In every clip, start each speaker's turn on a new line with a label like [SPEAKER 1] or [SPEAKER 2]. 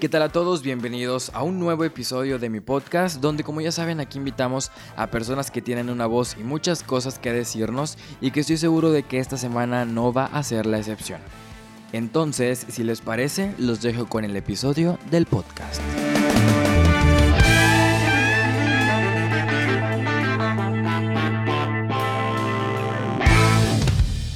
[SPEAKER 1] ¿Qué tal a todos? Bienvenidos a un nuevo episodio de mi podcast donde como ya saben aquí invitamos a personas que tienen una voz y muchas cosas que decirnos y que estoy seguro de que esta semana no va a ser la excepción. Entonces, si les parece, los dejo con el episodio del podcast.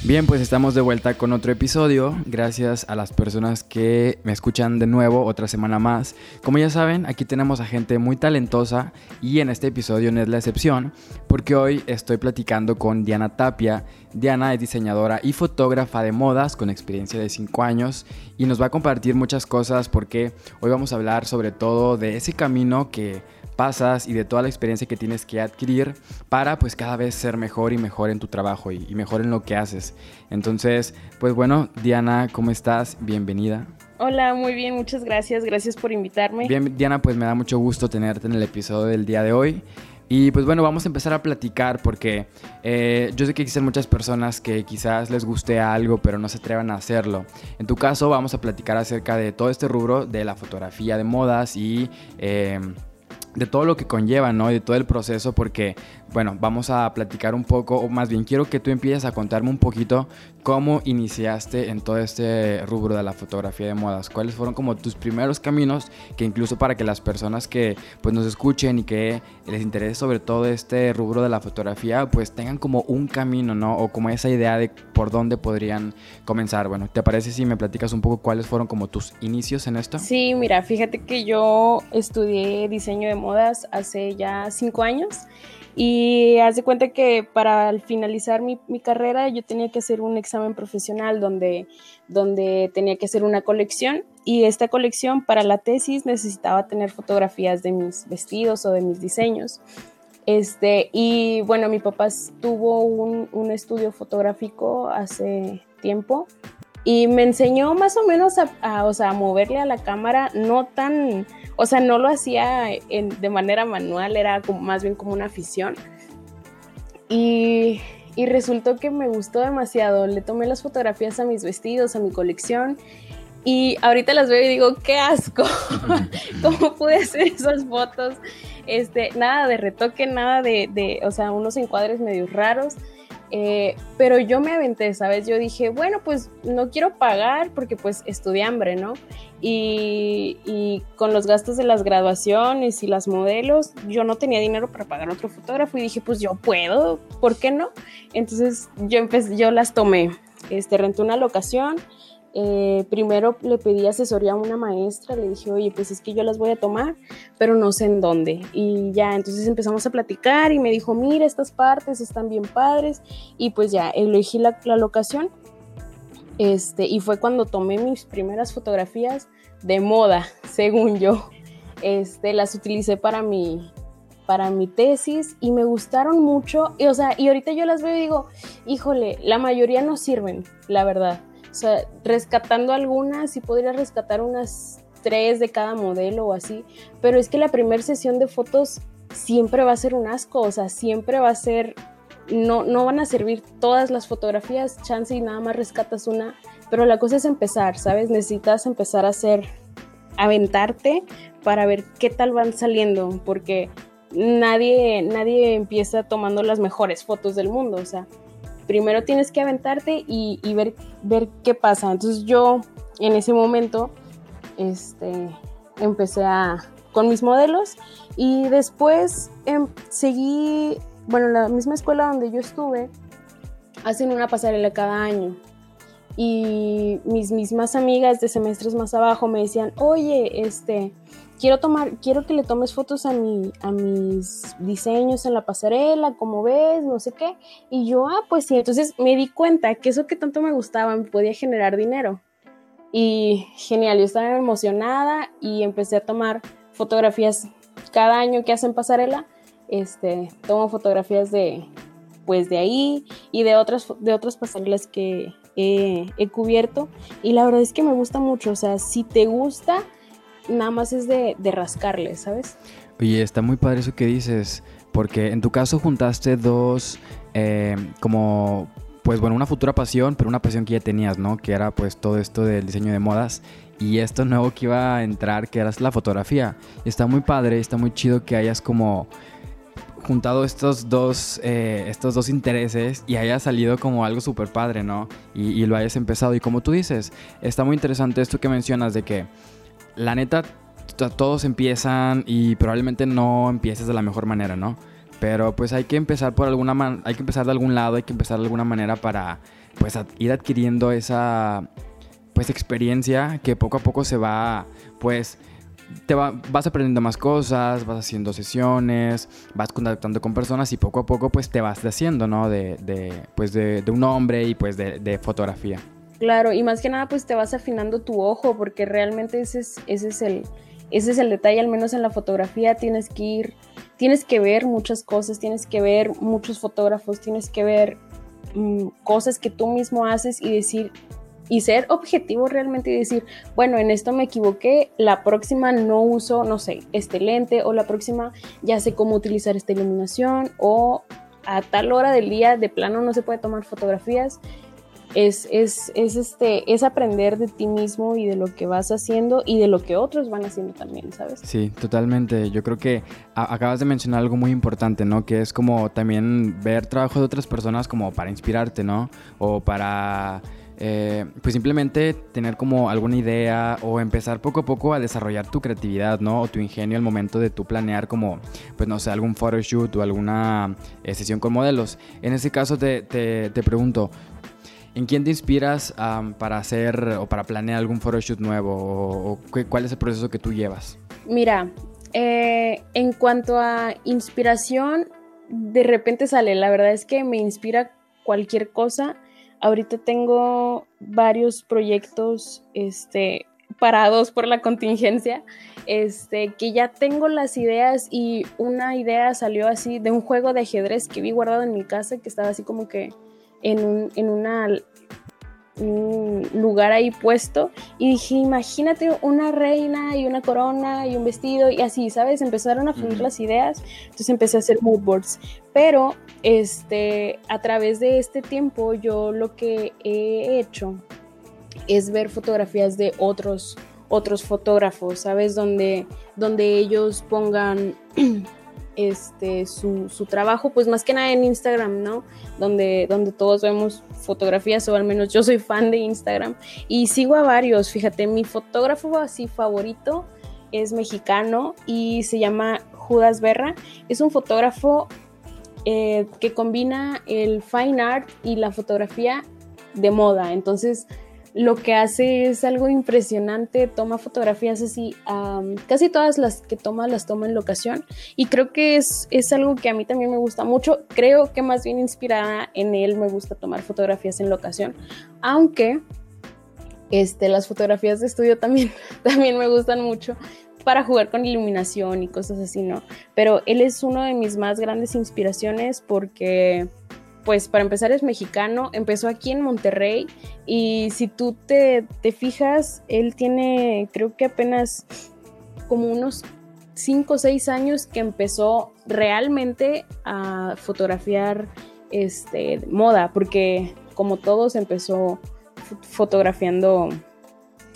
[SPEAKER 1] Bien, pues estamos de vuelta con otro episodio. Gracias a las personas que me escuchan de nuevo otra semana más. Como ya saben, aquí tenemos a gente muy talentosa y en este episodio no es la excepción porque hoy estoy platicando con Diana Tapia. Diana es diseñadora y fotógrafa de modas con experiencia de 5 años y nos va a compartir muchas cosas porque hoy vamos a hablar sobre todo de ese camino que pasas y de toda la experiencia que tienes que adquirir para pues cada vez ser mejor y mejor en tu trabajo y, mejor en lo que haces. Entonces, pues bueno, Diana, ¿cómo estás? Bienvenida.
[SPEAKER 2] Hola, muy bien, muchas gracias, gracias por invitarme.
[SPEAKER 1] Bien, Diana, pues me da mucho gusto tenerte en el episodio del día de hoy. Y pues bueno, vamos a empezar a platicar porque eh, yo sé que existen muchas personas que quizás les guste algo pero no se atrevan a hacerlo. En tu caso vamos a platicar acerca de todo este rubro de la fotografía de modas y... Eh, de todo lo que conlleva, ¿no? De todo el proceso, porque, bueno, vamos a platicar un poco, o más bien quiero que tú empieces a contarme un poquito cómo iniciaste en todo este rubro de la fotografía de modas, cuáles fueron como tus primeros caminos, que incluso para que las personas que pues nos escuchen y que les interese sobre todo este rubro de la fotografía, pues tengan como un camino, ¿no? O como esa idea de por dónde podrían comenzar. Bueno, ¿te parece si me platicas un poco cuáles fueron como tus inicios en esto?
[SPEAKER 2] Sí, mira, fíjate que yo estudié diseño de modas hace ya cinco años y haz cuenta que para finalizar mi, carrera yo tenía que hacer un examen profesional donde, donde tenía que hacer una colección y esta colección para la tesis necesitaba tener fotografías de mis vestidos o de mis diseños. Este, y bueno, mi papá tuvo un, un estudio fotográfico hace tiempo y me enseñó más o menos a, o sea, a moverle a la cámara, no tan, o sea, no lo hacía de manera manual, era como, más bien como una afición. Y, y resultó que me gustó demasiado, le tomé las fotografías a mis vestidos, a mi colección y ahorita las veo y digo, qué asco, ¿cómo pude hacer esas fotos? Este, nada de retoque, nada de, de, o sea, unos encuadres medio raros. Eh, pero yo me aventé, ¿sabes? Yo dije, bueno, pues no quiero pagar porque pues estudié hambre, ¿no? Y, y, con los gastos de las graduaciones y las modelos, yo no tenía dinero para pagar otro fotógrafo y dije, pues yo puedo, ¿por qué no? Entonces yo empecé, yo las tomé, este, renté una locación eh, primero le pedí asesoría a una maestra, le dije, oye, pues es que yo las voy a tomar, pero no sé en dónde. Y ya, entonces empezamos a platicar y me dijo, mira, estas partes están bien padres. Y pues ya, elegí la, locación. Este, y fue cuando tomé mis primeras fotografías de moda, según yo. Este, las utilicé para mi, para mi tesis y me gustaron mucho. Y, o sea, y ahorita yo las veo y digo, híjole, la mayoría no sirven, la verdad. O sea, rescatando algunas, y podría rescatar unas tres de cada modelo o así, pero es que la primera sesión de fotos siempre va a ser un asco, o sea, siempre va a ser, no, no van a servir todas las fotografías, chance y nada más rescatas una, pero la cosa es empezar, ¿sabes? Necesitas empezar a hacer, aventarte para ver qué tal van saliendo, porque nadie, nadie empieza tomando las mejores fotos del mundo, o sea, primero tienes que aventarte y, ver, qué pasa. Entonces yo en ese momento este, empecé a, con mis modelos y después em, seguí, bueno, la misma escuela donde yo estuve, hacen una pasarela cada año. Y mis mismas amigas de semestres más abajo me decían, oye, este, quiero tomar, quiero que le tomes fotos a, mi, a mis diseños en la pasarela, como ves, no sé qué. Y yo, ah, pues sí, entonces me di cuenta que eso que tanto me gustaba me podía generar dinero. Y genial, yo estaba emocionada y empecé a tomar fotografías cada año que hacen pasarela. Este, tomo fotografías de, pues de ahí y de otras, de otras pasarelas que he, he cubierto. Y la verdad es que me gusta mucho, o sea, si te gusta, nada más es de, rascarle, ¿sabes?
[SPEAKER 1] Oye, está muy padre eso que dices, porque en tu caso juntaste dos, eh, como, pues bueno, una futura pasión, pero una pasión que ya tenías, ¿no? Que era pues todo esto del diseño de modas y esto nuevo que iba a entrar, que era la fotografía. Está muy padre, está muy chido que hayas como juntado estos dos, eh, estos dos intereses y haya salido como algo súper padre, ¿no? Y, lo hayas empezado. Y como tú dices, está muy interesante esto que mencionas de que la neta todos empiezan y probablemente no empieces de la mejor manera, ¿no? Pero pues hay que empezar por alguna hay que empezar de algún lado, hay que empezar de alguna manera para pues ir adquiriendo esa pues experiencia que poco a poco se va pues te vas aprendiendo más cosas, vas haciendo sesiones, vas contactando con personas y poco a poco pues te vas haciendo, ¿no? De, pues de, un hombre y pues de, fotografía.
[SPEAKER 2] Claro, y más que nada pues te vas afinando tu ojo porque realmente ese es, el, ese es el detalle, al menos en la fotografía tienes que ir, tienes que ver muchas cosas, tienes que ver muchos fotógrafos, tienes que ver mm, cosas que tú mismo haces y decir, y ser objetivo realmente y decir, bueno, en esto me equivoqué, la próxima no uso, no sé, este lente o la próxima ya sé cómo utilizar esta iluminación o a tal hora del día de plano no se puede tomar fotografías. Es, es, es, este, es aprender de ti mismo y de lo que vas haciendo y de lo que otros van haciendo también, ¿sabes?
[SPEAKER 1] Sí, totalmente. Yo creo que acabas de mencionar algo muy importante, ¿no? Que es como también ver trabajo de otras personas como para inspirarte, ¿no? O para eh, pues simplemente tener como alguna idea o empezar poco a poco a desarrollar tu creatividad, ¿no? O tu ingenio al momento de tú planear como, pues no sé, algún photoshoot o alguna eh, sesión con modelos. En ese caso te, te, pregunto, ¿en quién te inspiras para hacer o para planear algún photoshoot nuevo? ¿O, cuál es el proceso que tú llevas?
[SPEAKER 2] Mira, eh, en cuanto a inspiración, de repente sale, la verdad es que me inspira cualquier cosa Ahorita tengo varios proyectos este, parados por la contingencia, este, que ya tengo las ideas y una idea salió así de un juego de ajedrez que vi guardado en mi casa que estaba así como que en, un, en una un lugar ahí puesto y dije, imagínate una reina y una corona y un vestido y así, ¿sabes? Empezaron a fluir las ideas, entonces empecé a hacer mood boards, pero este, a través de este tiempo yo lo que he hecho es ver fotografías de otros otros fotógrafos, ¿sabes? Donde, donde ellos pongan este, su, trabajo, pues más que nada en Instagram, ¿no? Donde, donde todos vemos fotografías, o al menos yo soy fan de Instagram, y sigo a varios, fíjate, mi fotógrafo así favorito es mexicano y se llama Judas Berra, es un fotógrafo eh, que combina el fine art y la fotografía de moda, entonces lo que hace es algo impresionante, toma fotografías así, casi todas las que toma las toma en locación. Y creo que es, es algo que a mí también me gusta mucho, creo que más bien inspirada en él me gusta tomar fotografías en locación, aunque este, las fotografías de estudio también, también me gustan mucho para jugar con iluminación y cosas así, ¿no? Pero él es uno de mis más grandes inspiraciones porque pues para empezar es mexicano, empezó aquí en Monterrey y si tú te, fijas, él tiene creo que apenas como unos 5 o 6 años que empezó realmente a fotografiar este, moda, porque como todos empezó fotografiando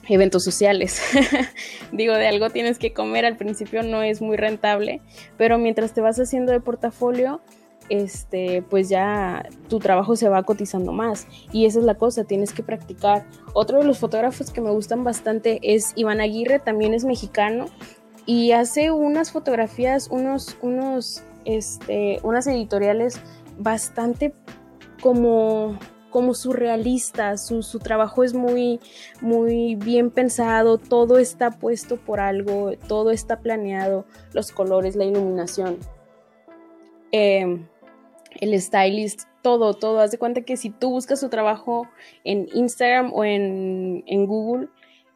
[SPEAKER 2] eventos sociales. Digo, de algo tienes que comer, al principio no es muy rentable, pero mientras te vas haciendo de portafolio, este, pues ya tu trabajo se va cotizando más. Y esa es la cosa, tienes que practicar. Otro de los fotógrafos que me gustan bastante es Iván Aguirre, también es mexicano y hace unas fotografías, unos, unos, este, unas editoriales bastante como como surrealistas, su, su, trabajo es muy, muy bien pensado, todo está puesto por algo, todo está planeado, los colores, la iluminación. Eh, el stylist, todo, todo. Haz de cuenta que si tú buscas su trabajo en Instagram o en, Google,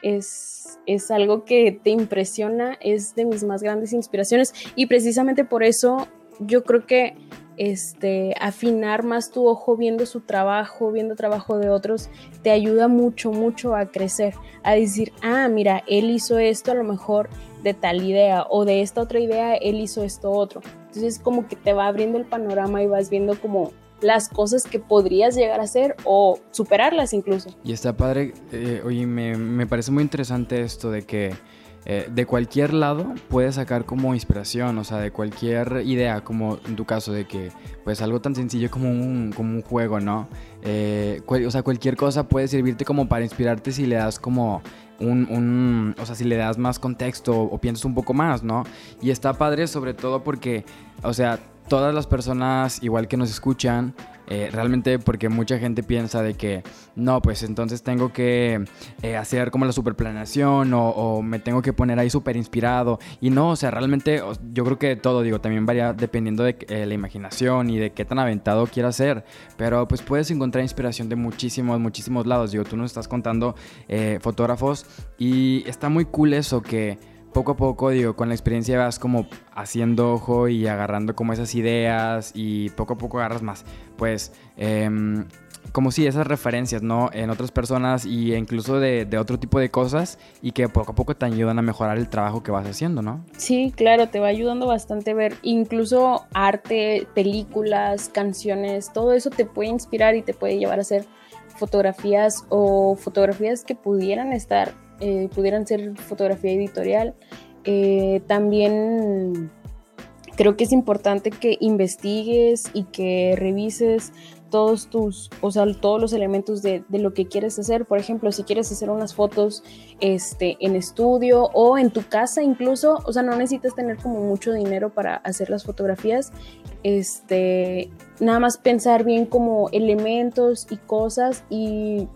[SPEAKER 2] es, es, algo que te impresiona, es de mis más grandes inspiraciones y precisamente por eso yo creo que este, afinar más tu ojo viendo su trabajo, viendo trabajo de otros, te ayuda mucho, mucho a crecer, a decir, ah, mira, él hizo esto a lo mejor de tal idea o de esta otra idea, él hizo esto otro. Entonces como que te va abriendo el panorama y vas viendo como las cosas que podrías llegar a hacer o superarlas incluso.
[SPEAKER 1] Y está padre, eh, oye, me, me, parece muy interesante esto de que eh, de cualquier lado puedes sacar como inspiración, o sea, de cualquier idea, como en tu caso, de que pues algo tan sencillo como un, como un juego, ¿no? Eh, o sea, cualquier cosa puede servirte como para inspirarte si le das como un, un, o sea, si le das más contexto o piensas un poco más, ¿no? Y está padre sobre todo porque, o sea, todas las personas, igual que nos escuchan, eh, realmente porque mucha gente piensa de que no, pues entonces tengo que eh, hacer como la superplaneación o, o, me tengo que poner ahí súper inspirado. Y no, o sea, realmente yo creo que todo, digo, también varía dependiendo de eh, la imaginación y de qué tan aventado quieras ser. Pero pues puedes encontrar inspiración de muchísimos, muchísimos lados. Digo, tú nos estás contando fotógrafos y está muy cool eso que poco a poco, digo, con la experiencia vas como haciendo ojo y agarrando como esas ideas y poco a poco agarras más. Pues, em, como si esas referencias, ¿no? En otras personas y incluso de, otro tipo de cosas y que poco a poco te ayudan a mejorar el trabajo que vas haciendo, ¿no?
[SPEAKER 2] Sí, claro, te va ayudando bastante ver incluso arte, películas, canciones, todo eso te puede inspirar y te puede llevar a hacer fotografías o fotografías que pudieran estar eh, pudieran ser fotografía editorial. Eh, también creo que es importante que investigues y que revises todos tus, o sea, todos los elementos de, lo que quieres hacer. Por ejemplo, si quieres hacer unas fotos este, en estudio o en tu casa incluso, o sea, no necesitas tener como mucho dinero para hacer las fotografías. Este, nada más pensar bien como elementos y cosas y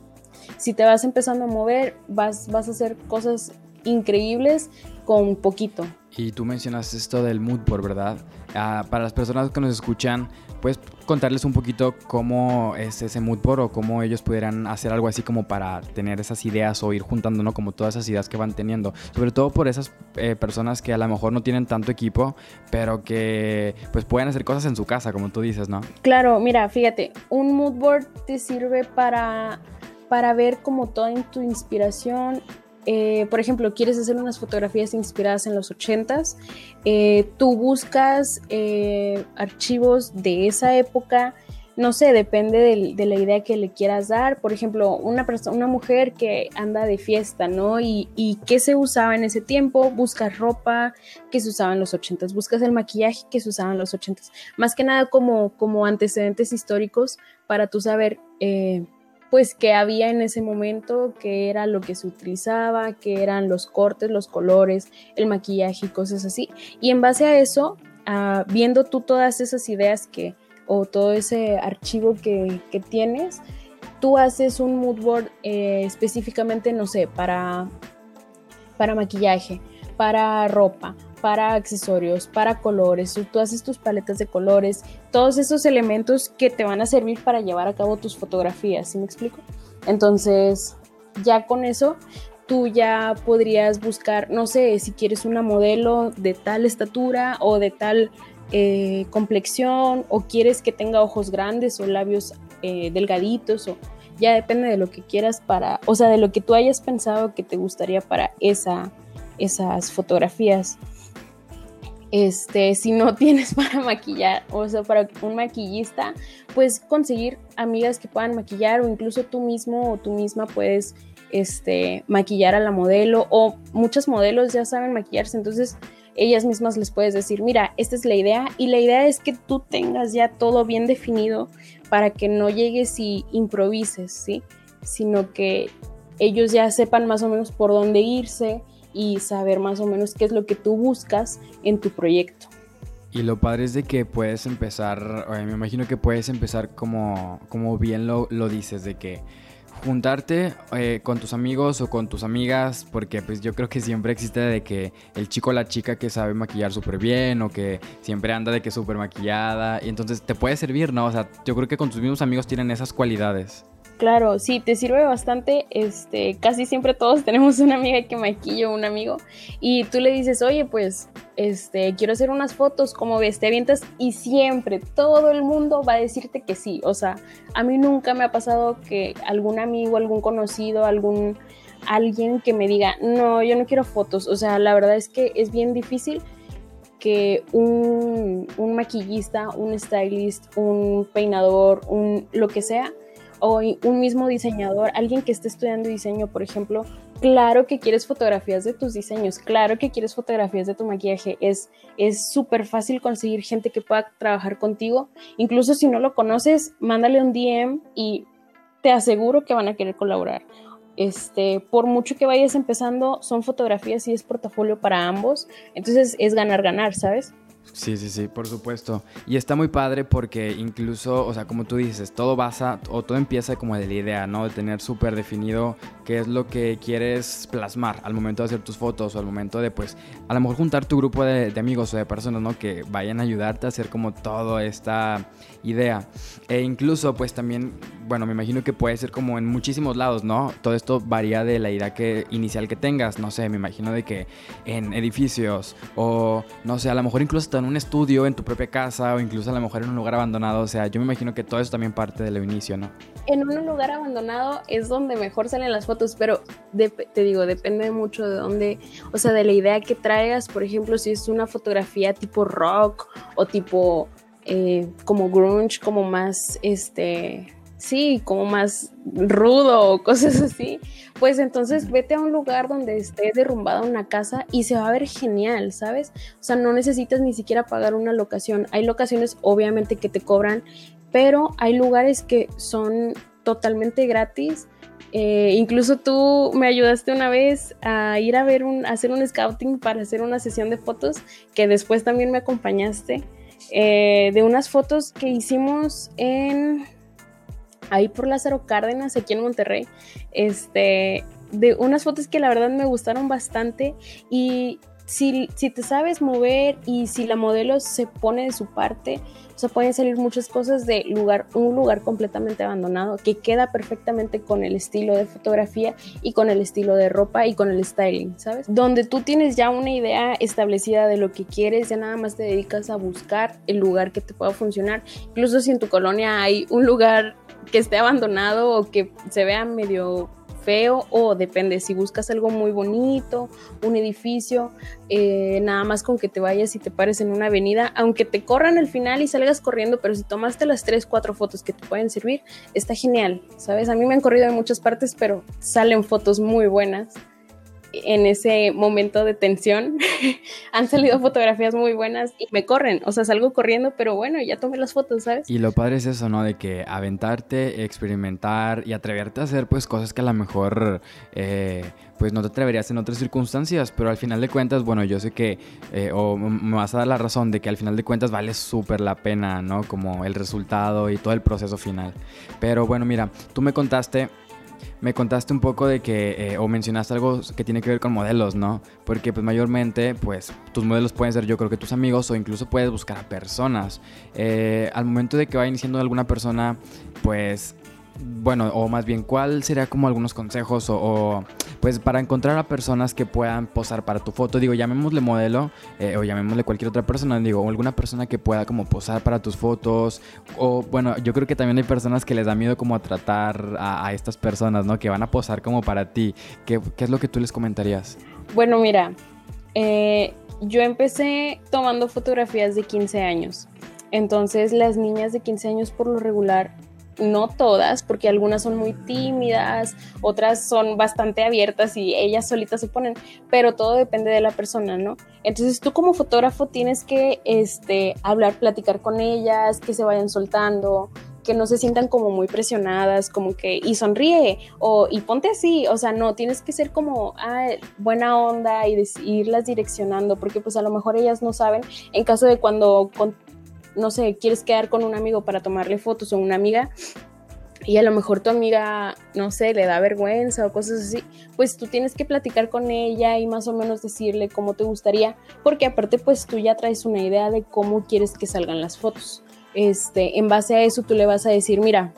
[SPEAKER 2] si te vas empezando a mover, vas, vas a hacer cosas increíbles con poquito.
[SPEAKER 1] Y tú mencionas esto del mood board, ¿verdad? Ah, para las personas que nos escuchan, ¿puedes contarles un poquito cómo es ese mood board o cómo ellos pudieran hacer algo así como para tener esas ideas o ir juntando, ¿no? Como todas esas ideas que van teniendo. Sobre todo por esas eh, personas que a lo mejor no tienen tanto equipo, pero que pues pueden hacer cosas en su casa, como tú dices, ¿no?
[SPEAKER 2] Claro, mira, fíjate, un mood board te sirve para para ver como toda tu inspiración. Eh, por ejemplo, quieres hacer unas fotografías inspiradas en los 80s, eh, tú buscas eh, archivos de esa época, no sé, depende de, la idea que le quieras dar. Por ejemplo, una, una mujer que anda de fiesta, ¿no? Y, y qué se usaba en ese tiempo, buscas ropa que se usaba en los 80s, buscas el maquillaje que se usaba en los 80s. Más que nada como, como antecedentes históricos para tú saber pues qué había en ese momento, qué era lo que se utilizaba, qué eran los cortes, los colores, el maquillaje y cosas así. Y en base a eso, ah, viendo tú todas esas ideas que, o todo ese archivo que, tienes, tú haces un mood board eh, específicamente, no sé, para, para maquillaje, para ropa, para accesorios, para colores, tú haces tus paletas de colores, todos esos elementos que te van a servir para llevar a cabo tus fotografías, ¿sí me explico? Entonces, ya con eso, tú ya podrías buscar, no sé, si quieres una modelo de tal estatura o de tal eh, complexión, o quieres que tenga ojos grandes o labios eh, delgaditos, o ya depende de lo que quieras para, o sea, de lo que tú hayas pensado que te gustaría para esa, esas fotografías este, si no tienes para maquillar, o sea, para un maquillista, pues conseguir amigas que puedan maquillar o incluso tú mismo o tú misma puedes este, maquillar a la modelo o muchos modelos ya saben maquillarse, entonces ellas mismas les puedes decir, mira, esta es la idea y la idea es que tú tengas ya todo bien definido para que no llegues y improvises, ¿sí? Sino que ellos ya sepan más o menos por dónde irse, y saber más o menos qué es lo que tú buscas en tu proyecto.
[SPEAKER 1] Y lo padre es de que puedes empezar, me imagino que puedes empezar como, como bien lo, lo dices, de que juntarte eh, con tus amigos o con tus amigas, porque pues yo creo que siempre existe de que el chico o la chica que sabe maquillar súper bien o que siempre anda de que súper maquillada, y entonces te puede servir, ¿no? O sea, yo creo que con tus mismos amigos tienen esas cualidades.
[SPEAKER 2] Claro, sí, te sirve bastante. Este, casi siempre todos tenemos una amiga que maquilla un amigo y tú le dices, oye, pues, este, quiero hacer unas fotos, ¿cómo ves? Avientas y siempre todo el mundo va a decirte que sí. O sea, a mí nunca me ha pasado que algún amigo, algún conocido, algún alguien que me diga, no, yo no quiero fotos. O sea, la verdad es que es bien difícil que un, un maquillista, un stylist, un peinador, un lo que sea, o un mismo diseñador, alguien que esté estudiando diseño, por ejemplo, claro que quieres fotografías de tus diseños, claro que quieres fotografías de tu maquillaje, es súper fácil conseguir gente que pueda trabajar contigo, incluso si no lo conoces, mándale un DM y te aseguro que van a querer colaborar. Este, por mucho que vayas empezando, son fotografías y es portafolio para ambos, entonces es ganar, ganar, ¿sabes?
[SPEAKER 1] Sí, sí, sí, por supuesto. Y está muy padre porque incluso, o sea, como tú dices, todo basa o todo empieza como de la idea, ¿no? De tener súper definido qué es lo que quieres plasmar al momento de hacer tus fotos o al momento de, pues, a lo mejor juntar tu grupo de, amigos o de personas, ¿no? Que vayan a ayudarte a hacer como toda esta idea. E incluso, pues, también, bueno, me imagino que puede ser como en muchísimos lados, ¿no? Todo esto varía de la idea que, inicial que tengas, no sé, me imagino de que en edificios o, no sé, a lo mejor incluso en un estudio, en tu propia casa o incluso a lo mejor en un lugar abandonado. O sea, yo me imagino que todo eso también parte del inicio, ¿no?
[SPEAKER 2] En un lugar abandonado es donde mejor salen las fotos, pero te digo, depende mucho de dónde, o sea, de la idea que traigas. Por ejemplo, si es una fotografía tipo rock o tipo eh, como grunge, como más, este, sí, como más rudo o cosas así, pues entonces vete a un lugar donde esté derrumbada una casa y se va a ver genial, ¿sabes? O sea, no necesitas ni siquiera pagar una locación. Hay locaciones obviamente que te cobran, pero hay lugares que son totalmente gratis. Eh, incluso tú me ayudaste una vez a ir a ver un, hacer un scouting para hacer una sesión de fotos, que después también me acompañaste, eh, de unas fotos que hicimos en ahí por Lázaro Cárdenas, aquí en Monterrey, este, de unas fotos que la verdad me gustaron bastante y si, si, te sabes mover y si la modelo se pone de su parte, o sea, pueden salir muchas cosas de lugar, un lugar completamente abandonado que queda perfectamente con el estilo de fotografía y con el estilo de ropa y con el styling, ¿sabes? Donde tú tienes ya una idea establecida de lo que quieres, ya nada más te dedicas a buscar el lugar que te pueda funcionar. Incluso si en tu colonia hay un lugar que esté abandonado o que se vea medio feo o depende si buscas algo muy bonito, un edificio, eh, nada más con que te vayas y te pares en una avenida, aunque te corran al final y salgas corriendo, pero si tomaste las 3, 4 fotos que te pueden servir, está genial, ¿sabes? A mí me han corrido en muchas partes, pero salen fotos muy buenas en ese momento de tensión. Han salido fotografías muy buenas y me corren, o sea, salgo corriendo, pero bueno, ya tomé las fotos, ¿sabes?
[SPEAKER 1] Y lo padre es eso, ¿no? De que aventarte, experimentar y atreverte a hacer pues cosas que a lo mejor... Eh, pues no te atreverías en otras circunstancias, pero al final de cuentas, bueno, yo sé que, eh, o me vas a dar la razón de que al final de cuentas vale súper la pena, ¿no? Como el resultado y todo el proceso final. Pero bueno, mira, tú me contaste me contaste un poco de que, eh, o mencionaste algo que tiene que ver con modelos, ¿no? Porque pues mayormente, pues tus modelos pueden ser yo creo que tus amigos o incluso puedes buscar a personas. Eh, al momento de que va iniciando alguna persona, pues bueno, o más bien, ¿cuál sería como algunos consejos o, pues para encontrar a personas que puedan posar para tu foto? Digo, llamémosle modelo eh, o llamémosle cualquier otra persona, digo, alguna persona que pueda como posar para tus fotos. O bueno, yo creo que también hay personas que les da miedo como a tratar a, estas personas, ¿no? Que van a posar como para ti. ¿Qué, es lo que tú les comentarías?
[SPEAKER 2] Bueno, mira, eh, yo empecé tomando fotografías de 15 años. Entonces las niñas de 15 años por lo regular no todas, porque algunas son muy tímidas, otras son bastante abiertas y ellas solitas se ponen, pero todo depende de la persona, ¿no? Entonces tú como fotógrafo tienes que este, hablar, platicar con ellas, que se vayan soltando, que no se sientan como muy presionadas, como que, y sonríe, o, y ponte así, o sea, no, tienes que ser como, ah, buena onda y irlas direccionando, porque pues a lo mejor ellas no saben, en caso de cuando no sé, quieres quedar con un amigo para tomarle fotos o una amiga y a lo mejor tu amiga, no sé, le da vergüenza o cosas así, pues tú tienes que platicar con ella y más o menos decirle cómo te gustaría, porque aparte pues tú ya traes una idea de cómo quieres que salgan las fotos. Este, en base a eso tú le vas a decir, mira,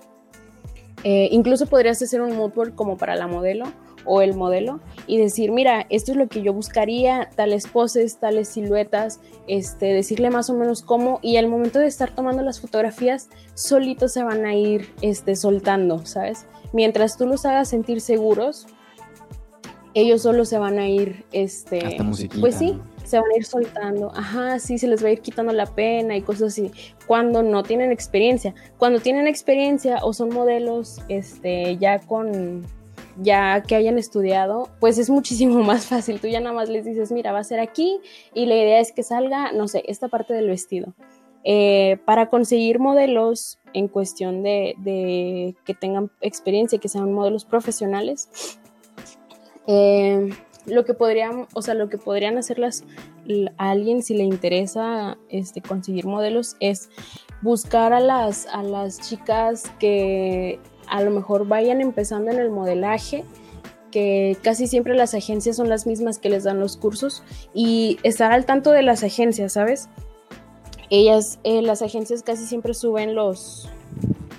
[SPEAKER 2] eh, incluso podrías hacer un mood board como para la modelo o el modelo y decir, mira, esto es lo que yo buscaría, tales poses, tales siluetas, este, decirle más o menos cómo y al momento de estar tomando las fotografías, solitos se van a ir este, soltando, ¿sabes? Mientras tú los hagas sentir seguros, ellos solo se van a ir, este, pues sí, se van a ir soltando, ajá, sí, se les va a ir quitando la pena y cosas así, cuando no tienen experiencia. Cuando tienen experiencia o son modelos este, ya con, ya que hayan estudiado, pues es muchísimo más fácil. Tú ya nada más les dices, mira, va a ser aquí y la idea es que salga, no sé, esta parte del vestido. Eh, para conseguir modelos en cuestión de, que tengan experiencia, que sean modelos profesionales, eh, lo que podrían, o sea, lo que podrían hacer a alguien si le interesa este, conseguir modelos es buscar a las, a las chicas que a lo mejor vayan empezando en el modelaje, que casi siempre las agencias son las mismas que les dan los cursos y estar al tanto de las agencias, ¿sabes? Ellas, eh, las agencias casi siempre suben los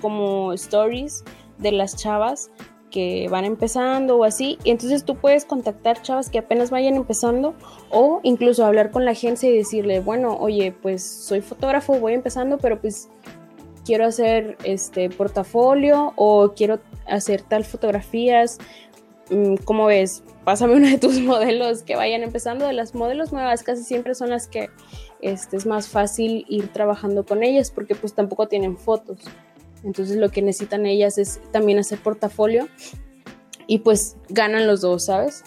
[SPEAKER 2] como stories de las chavas que van empezando o así. Y entonces tú puedes contactar chavas que apenas vayan empezando o incluso hablar con la agencia y decirle, bueno, oye, pues soy fotógrafo, voy empezando, pero pues quiero hacer este portafolio o quiero hacer tal fotografías. Mm, ¿Cómo ves? Pásame uno de tus modelos que vayan empezando. De las modelos nuevas casi siempre son las que este, es más fácil ir trabajando con ellas porque pues tampoco tienen fotos. Entonces lo que necesitan ellas es también hacer portafolio y pues ganan los dos, ¿sabes?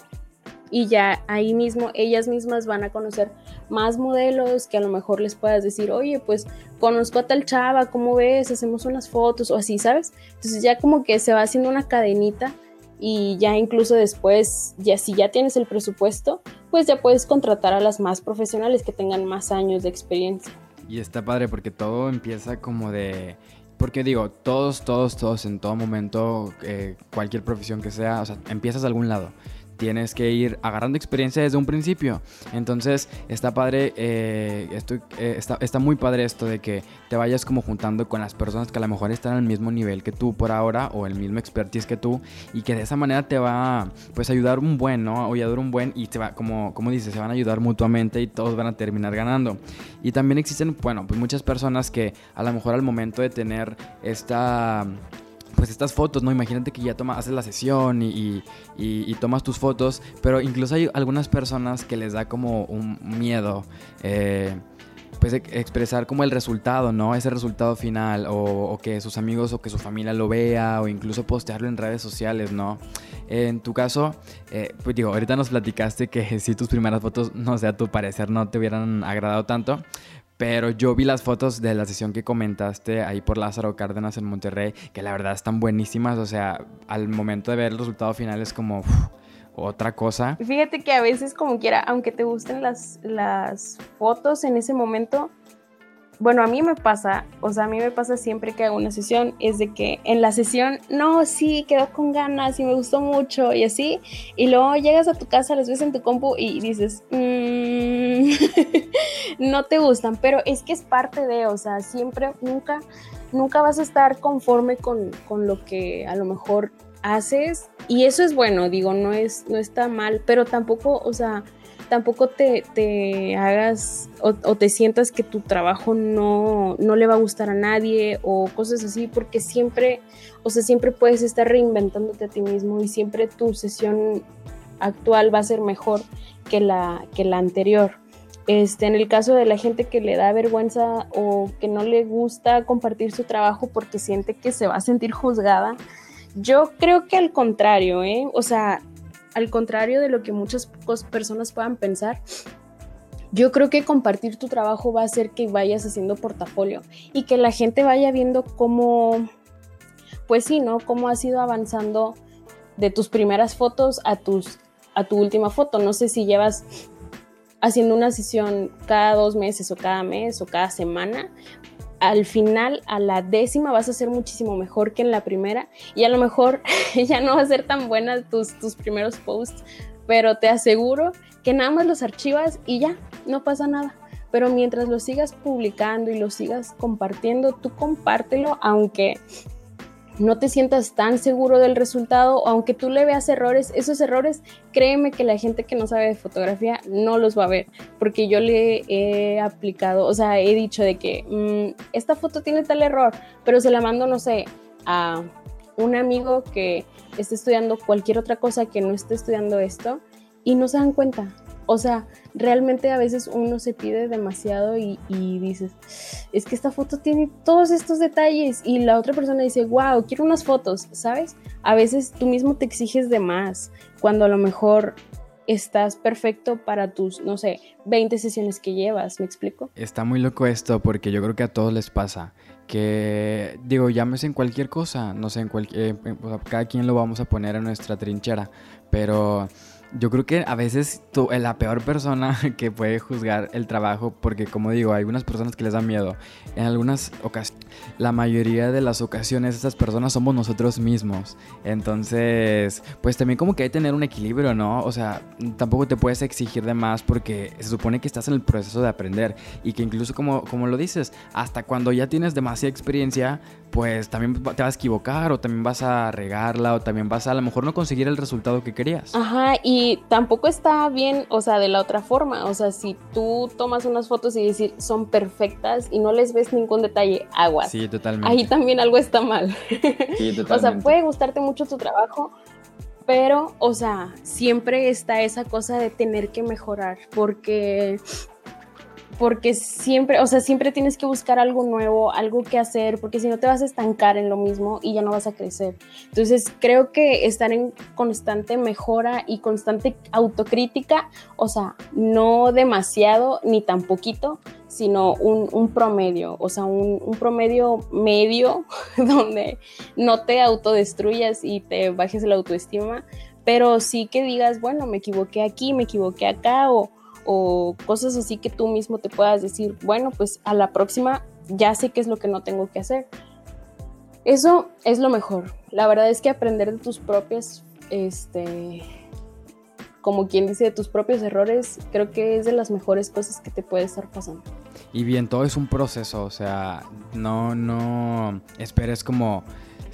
[SPEAKER 2] Y ya ahí mismo ellas mismas van a conocer más modelos que a lo mejor les puedas decir, oye, pues conozco a tal chava, ¿cómo ves? Hacemos unas fotos o así, ¿sabes? Entonces ya como que se va haciendo una cadenita y ya incluso después, ya si ya tienes el presupuesto, pues ya puedes contratar a las más profesionales que tengan más años de experiencia.
[SPEAKER 1] Y está padre porque todo empieza como de porque digo, todos, todos, todos, en todo momento, eh, cualquier profesión que sea, o sea, empiezas de algún lado tienes que ir agarrando experiencia desde un principio. Entonces está padre, eh, eh, está, está, muy padre esto de que te vayas como juntando con las personas que a lo mejor están al mismo nivel que tú por ahora o el mismo expertise que tú y que de esa manera te va pues ayudar un buen, ¿no? Ayudar un buen y te va, como, como dices, se van a ayudar mutuamente y todos van a terminar ganando. Y también existen, bueno, pues muchas personas que a lo mejor al momento de tener esta pues estas fotos, ¿no? Imagínate que ya toma, haces la sesión y, tomas tus fotos, pero incluso hay algunas personas que les da como un miedo. Eh, pues expresar como el resultado, ¿no? Ese resultado final o, que sus amigos o que su familia lo vea o incluso postearlo en redes sociales, ¿no? En tu caso, eh, pues digo, ahorita nos platicaste que si tus primeras fotos, no sé, a tu parecer no te hubieran agradado tanto, pero yo vi las fotos de la sesión que comentaste ahí por Lázaro Cárdenas en Monterrey, que la verdad están buenísimas. O sea, al momento de ver el resultado final es como otra cosa.
[SPEAKER 2] Fíjate que a veces como quiera, aunque te gusten las, las fotos en ese momento, bueno, a mí me pasa, o sea, a mí me pasa siempre que hago una sesión, es de que en la sesión, no, sí, quedó con ganas y me gustó mucho y así, y luego llegas a tu casa, las ves en tu compu y dices, mmm, no te gustan, pero es que es parte de, o sea, siempre, nunca, nunca vas a estar conforme con, con lo que a lo mejor haces y eso es bueno, digo, no es, no está mal, pero tampoco, o sea, tampoco te, hagas o, te sientas que tu trabajo no, no, le va a gustar a nadie o cosas así, porque siempre, o sea, siempre puedes estar reinventándote a ti mismo y siempre tu sesión actual va a ser mejor que la, que la anterior. Este, en el caso de la gente que le da vergüenza o que no le gusta compartir su trabajo porque siente que se va a sentir juzgada, yo creo que al contrario, ¿eh? O sea, al contrario de lo que muchas personas puedan pensar, yo creo que compartir tu trabajo va a hacer que vayas haciendo portafolio y que la gente vaya viendo cómo, pues sí, ¿no? Cómo has ido avanzando de tus primeras fotos a, tus, a tu última foto. No sé si llevas haciendo una sesión cada dos meses o cada mes o cada semana, al final, a la décima, vas a ser muchísimo mejor que en la primera y a lo mejor ya no va a ser tan buena tus, tus primeros posts, pero te aseguro que nada más los archivas y ya, no pasa nada. Pero mientras lo sigas publicando y lo sigas compartiendo, tú compártelo, aunque no te sientas tan seguro del resultado, aunque tú le veas errores, esos errores, créeme que la gente que no sabe de fotografía no los va a ver, porque yo le he aplicado, o sea, he dicho de que mm, esta foto tiene tal error, pero se la mando, no sé, a un amigo que esté estudiando cualquier otra cosa que no esté estudiando esto y no se dan cuenta. O sea, realmente a veces uno se pide demasiado y, dices, es que esta foto tiene todos estos detalles y la otra persona dice, wow, quiero unas fotos, ¿sabes? A veces tú mismo te exiges de más cuando a lo mejor estás perfecto para tus, no sé, 20 sesiones que llevas, ¿me explico?
[SPEAKER 1] Está muy loco esto porque yo creo que a todos les pasa que, digo, llámese en cualquier cosa, no sé, en cualquier, eh, cada quien lo vamos a poner en nuestra trinchera, pero yo creo que a veces tú, eh, la peor persona que puede juzgar el trabajo, porque como digo, hay algunas personas que les da miedo. En algunas ocasiones, la mayoría de las ocasiones, esas personas somos nosotros mismos. Entonces, pues también como que hay que tener un equilibrio, ¿no? O sea, tampoco te puedes exigir de más porque se supone que estás en el proceso de aprender y que incluso como, como lo dices, hasta cuando ya tienes demasiada experiencia, pues también te vas a equivocar o también vas a regarla o también vas a a lo mejor no conseguir el resultado que querías.
[SPEAKER 2] Ajá, y tampoco está bien, o sea, de la otra forma, o sea, si tú tomas unas fotos y decir son perfectas y no les ves ningún detalle, aguas.
[SPEAKER 1] Sí, totalmente.
[SPEAKER 2] Ahí también algo está mal. Sí, totalmente. o sea, puede gustarte mucho tu trabajo, pero, o sea, siempre está esa cosa de tener que mejorar, porque porque siempre, o sea, siempre tienes que buscar algo nuevo, algo que hacer, porque si no te vas a estancar en lo mismo y ya no vas a crecer. Entonces, creo que estar en constante mejora y constante autocrítica, o sea, no demasiado ni tan poquito, sino un, promedio, o sea, un, un, promedio medio donde no te autodestruyas y te bajes la autoestima, pero sí que digas, bueno, me equivoqué aquí, me equivoqué acá, o o cosas así que tú mismo te puedas decir, bueno, pues a la próxima ya sé qué es lo que no tengo que hacer. Eso es lo mejor. La verdad es que aprender de tus propias, este, como quien dice, de tus propios errores, creo que es de las mejores cosas que te puede estar pasando.
[SPEAKER 1] Y bien, todo es un proceso, o sea, no, no esperes como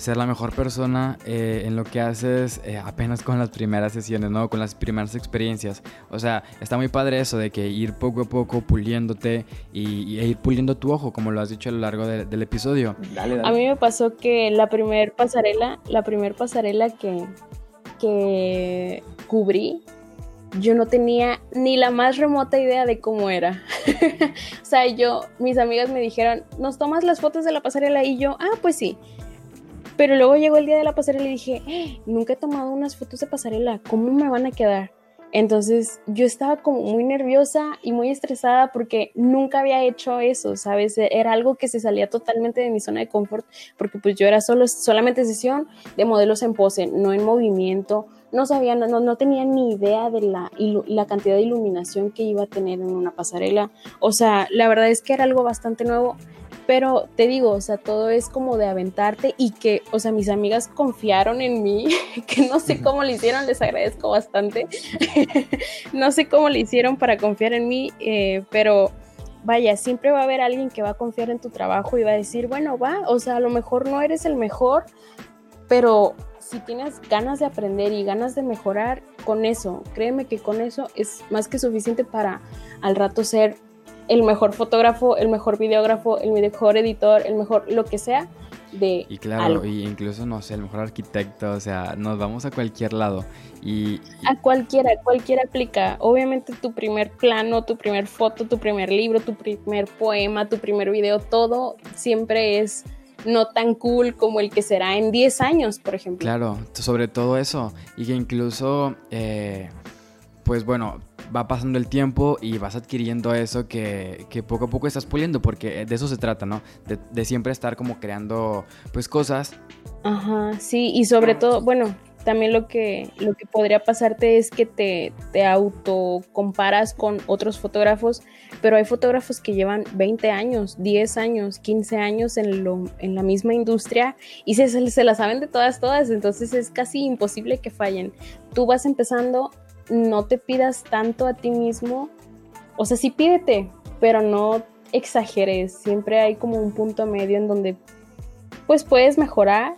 [SPEAKER 1] ser la mejor persona eh, en lo que haces eh, apenas con las primeras sesiones, ¿no? Con las primeras experiencias. O sea, está muy padre eso de que ir poco a poco puliéndote y, e ir puliendo tu ojo, como lo has dicho a lo largo del episodio.
[SPEAKER 2] A mí me pasó que la primer pasarela, la primer pasarela que, que cubrí, yo no tenía ni la más remota idea de cómo era. o sea, yo, mis amigas me dijeron, ¿nos tomas las fotos de la pasarela? Y yo, ah, pues sí. Pero luego llegó el día de la pasarela y dije, ¡Eh! nunca he tomado unas fotos de pasarela, ¿cómo me van a quedar? Entonces yo estaba como muy nerviosa y muy estresada porque nunca había hecho eso, ¿sabes? Era algo que se salía totalmente de mi zona de confort porque pues yo era solo, solamente sesión de modelos en pose, no en movimiento, no sabía, no, no tenía ni idea de la, la cantidad de iluminación que iba a tener en una pasarela. O sea, la verdad es que era algo bastante nuevo pero te digo, o sea, todo es como de aventarte y que, o sea, mis amigas confiaron en mí, que no sé cómo lo hicieron, les agradezco bastante. no sé cómo lo hicieron para confiar en mí, eh, pero vaya, siempre va a haber alguien que va a confiar en tu trabajo y va a decir, bueno, va, o sea, a lo mejor no eres el mejor, pero si tienes ganas de aprender y ganas de mejorar, con eso, créeme que con eso es más que suficiente para al rato ser el mejor fotógrafo, el mejor videógrafo, el mejor editor, el mejor lo que sea de
[SPEAKER 1] Y claro, y incluso no sé, el mejor arquitecto, o sea, nos vamos a cualquier lado y,
[SPEAKER 2] a cualquiera, cualquiera aplica. Obviamente tu primer plano, tu primer foto, tu primer libro, tu primer poema, tu primer video, todo siempre es no tan cool como el que será en 10 años, por ejemplo.
[SPEAKER 1] Claro, sobre todo eso. Y que incluso, eh, pues bueno, va pasando el tiempo y vas adquiriendo eso que, poco a poco estás puliendo, porque de eso se trata, ¿no? De, siempre estar como creando, pues, cosas.
[SPEAKER 2] Ajá, sí, y sobre todo, bueno, también lo que, lo que podría pasarte es que te, te autocomparas con otros fotógrafos, pero hay fotógrafos que llevan 20 años, 10 años, 15 años en, lo, en la misma industria y se, se la saben de todas, todas, entonces es casi imposible que fallen. Tú vas empezando no te pidas tanto a ti mismo. O sea, sí pídete, pero no exageres. Siempre hay como un punto medio en donde pues puedes mejorar,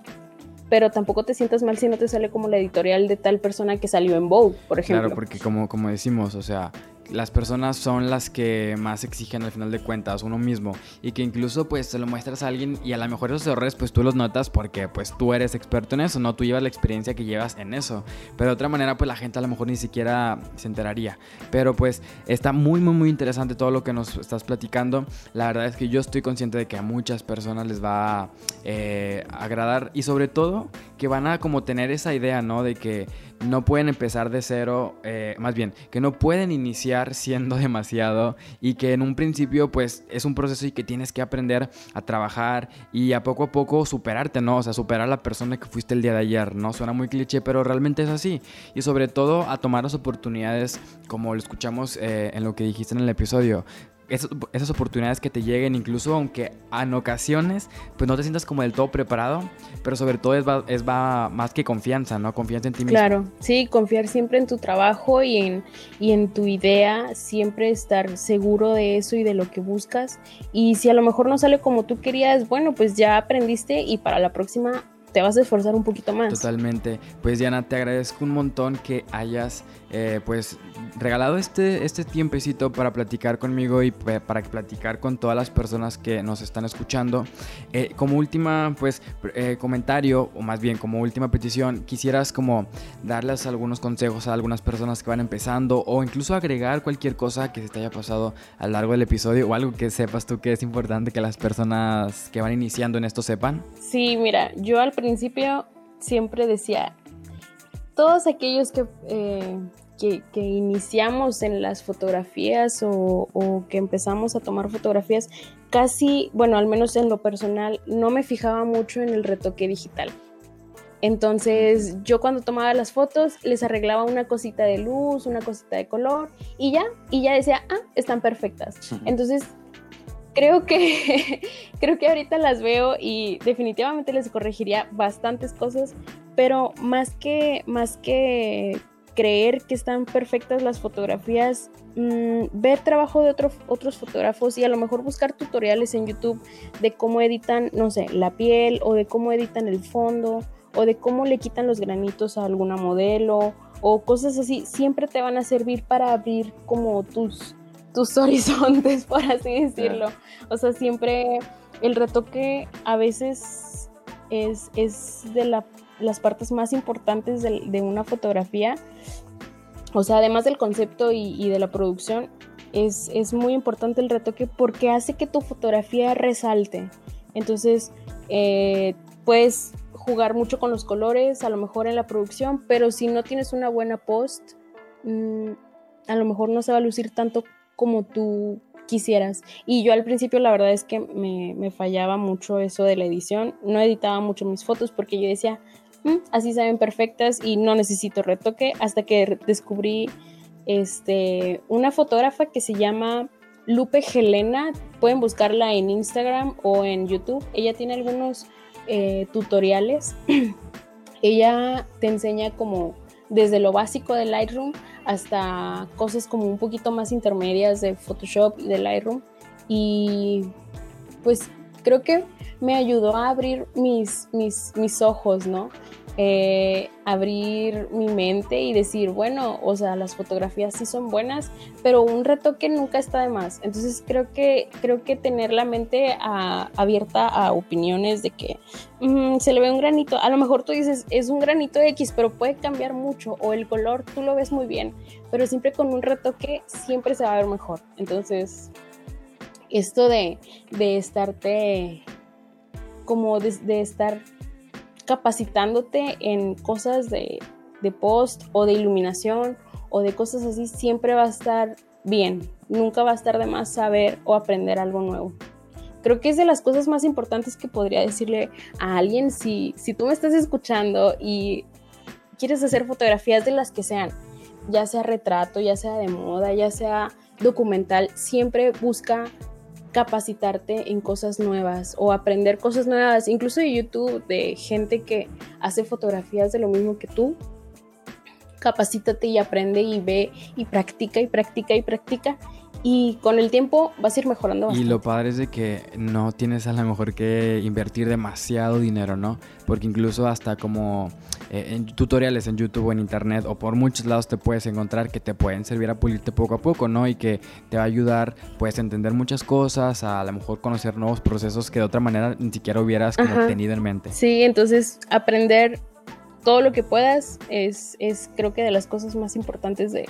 [SPEAKER 2] pero tampoco te sientas mal si no te sale como la editorial de tal persona que salió en Vogue, por ejemplo.
[SPEAKER 1] Claro, porque como, como decimos, o sea, las personas son las que más exigen al final de cuentas, uno mismo. Y que incluso pues se lo muestras a alguien y a lo mejor esos errores pues tú los notas porque pues tú eres experto en eso, ¿no? Tú llevas la experiencia que llevas en eso. Pero de otra manera pues la gente a lo mejor ni siquiera se enteraría. Pero pues está muy muy muy interesante todo lo que nos estás platicando. La verdad es que yo estoy consciente de que a muchas personas les va a eh, agradar y sobre todo que van a como tener esa idea, ¿no? De que no pueden empezar de cero, eh, más bien, que no pueden iniciar siendo demasiado y que en un principio pues es un proceso y que tienes que aprender a trabajar y a poco a poco superarte, ¿no? O sea, superar a la persona que fuiste el día de ayer, ¿no? Suena muy cliché, pero realmente es así. Y sobre todo a tomar las oportunidades como lo escuchamos eh, en lo que dijiste en el episodio esas, oportunidades que te lleguen, incluso aunque en ocasiones pues no te sientas como del todo preparado, pero sobre todo es, es va más que confianza, ¿no? Confianza en ti mismo.
[SPEAKER 2] Claro, sí, confiar siempre en tu trabajo y en, y en tu idea, siempre estar seguro de eso y de lo que buscas. Y si a lo mejor no sale como tú querías, bueno, pues ya aprendiste y para la próxima te vas a esforzar un poquito más.
[SPEAKER 1] Totalmente. Pues Diana, te agradezco un montón que hayas eh, pues regalado este, este tiempecito para platicar conmigo y para platicar con todas las personas que nos están escuchando. Eh, como última pues eh, comentario, o más bien como última petición, quisieras como darles algunos consejos a algunas personas que van empezando o incluso agregar cualquier cosa que se te haya pasado a lo largo del episodio o algo que sepas tú que es importante que las personas que van iniciando en esto sepan.
[SPEAKER 2] Sí, mira, yo al principio siempre decía, todos aquellos que que, iniciamos en las fotografías o, que empezamos a tomar fotografías, casi, bueno, al menos en lo personal, no me fijaba mucho en el retoque digital. Entonces yo cuando tomaba las fotos les arreglaba una cosita de luz, una cosita de color y ya, y ya decía, ah, están perfectas. Entonces creo que, creo que ahorita las veo y definitivamente les corregiría bastantes cosas, pero más que, más que creer que están perfectas las fotografías, mm, ver trabajo de otros fotógrafos y a lo mejor buscar tutoriales en YouTube de cómo editan, no sé, la piel o de cómo editan el fondo o de cómo le quitan los granitos a alguna modelo o cosas así, siempre te van a servir para abrir como tus, tus horizontes, por así decirlo. O sea, siempre el retoque a veces es, es de la las partes más importantes de, una fotografía. O sea, además del concepto y, de la producción, es, muy importante el retoque porque hace que tu fotografía resalte. Entonces, eh, puedes jugar mucho con los colores, a lo mejor en la producción, pero si no tienes una buena post, mm, a lo mejor no se va a lucir tanto como tú quisieras. Y yo al principio la verdad es que me, me, fallaba mucho eso de la edición. No editaba mucho mis fotos porque yo decía, así se ven perfectas y no necesito retoque hasta que descubrí este, una fotógrafa que se llama Lupe Helena, pueden buscarla en Instagram o en YouTube, ella tiene algunos eh, tutoriales, ella te enseña como desde lo básico de Lightroom hasta cosas como un poquito más intermedias de Photoshop y de Lightroom. Y pues creo que me ayudó a abrir mis, mis, mis ojos, ¿no? Eh, abrir mi mente y decir, bueno, o sea, las fotografías sí son buenas, pero un retoque nunca está de más. Entonces creo que, creo que tener la mente abierta a opiniones de que mm, se le ve un granito, a lo mejor tú dices, es un granito X, pero puede cambiar mucho, o el color tú lo ves muy bien, pero siempre con un retoque siempre se va a ver mejor. Entonces, esto de, de estarte como de, estar capacitándote en cosas de, post o de iluminación o de cosas así, siempre va a estar bien. Nunca va a estar de más saber o aprender algo nuevo. Creo que es de las cosas más importantes que podría decirle a alguien si, si tú me estás escuchando y quieres hacer fotografías de las que sean, ya sea retrato, ya sea de moda, ya sea documental, siempre busca capacitarte en cosas nuevas o aprender cosas nuevas, incluso de YouTube, de gente que hace fotografías de lo mismo que tú. Capacítate y aprende y ve y practica y practica y practica y con el tiempo vas a ir mejorando
[SPEAKER 1] bastante. Y lo padre es de que no tienes a lo mejor que invertir demasiado dinero, ¿no? Porque incluso hasta como eh, en tutoriales en YouTube o en Internet o por muchos lados te puedes encontrar que te pueden servir a pulirte poco a poco, ¿no? Y que te va a ayudar, puedes entender muchas cosas, a, lo mejor conocer nuevos procesos que de otra manera ni siquiera hubieras como tenido en mente.
[SPEAKER 2] Sí, entonces aprender todo lo que puedas es, es creo que de las cosas más importantes de,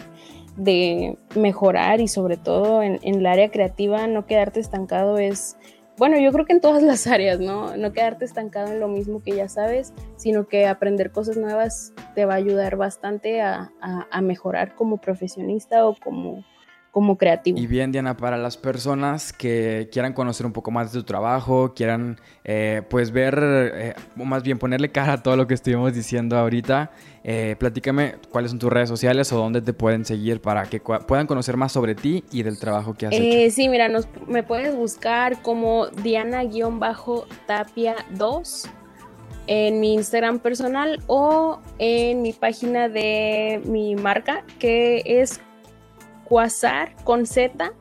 [SPEAKER 2] de mejorar y sobre todo en, en, el área creativa, no quedarte estancado es, bueno, yo creo que en todas las áreas, ¿no? No quedarte estancado en lo mismo que ya sabes, sino que aprender cosas nuevas te va a ayudar bastante a, a mejorar como profesionista o como como creativo.
[SPEAKER 1] Y bien, Diana, para las personas que quieran conocer un poco más de tu trabajo, quieran eh, pues ver, eh, o más bien ponerle cara a todo lo que estuvimos diciendo ahorita, eh, platícame cuáles son tus redes sociales o dónde te pueden seguir para que puedan conocer más sobre ti y del trabajo que has hecho.
[SPEAKER 2] Sí, mira, nos, me puedes buscar como Diana-Tapia 2 en mi Instagram personal o en mi página de mi marca que es Quasar con Z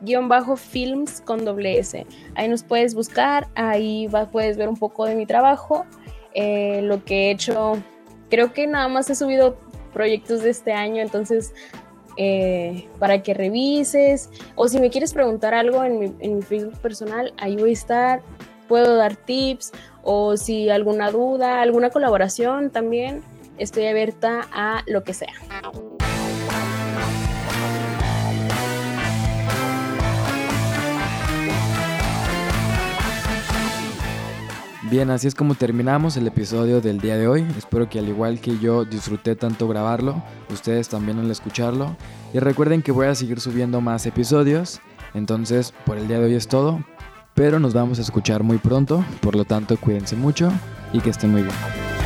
[SPEAKER 2] guion bajo films con doble S. Ahí nos puedes buscar, ahí puedes ver un poco de mi trabajo, eh, lo que he hecho. Creo que nada más he subido proyectos de este año, entonces eh, para que revises o si me quieres preguntar algo en mi, en mi Facebook personal, ahí voy a estar, puedo dar tips o si alguna duda, alguna colaboración también, estoy abierta a lo que sea.
[SPEAKER 1] Bien, así es como terminamos el episodio del día de hoy. Espero que al igual que yo disfruté tanto grabarlo, ustedes también al escucharlo. Y recuerden que voy a seguir subiendo más episodios. Entonces, por el día de hoy es todo. Pero nos vamos a escuchar muy pronto. Por lo tanto, cuídense mucho y que estén muy bien.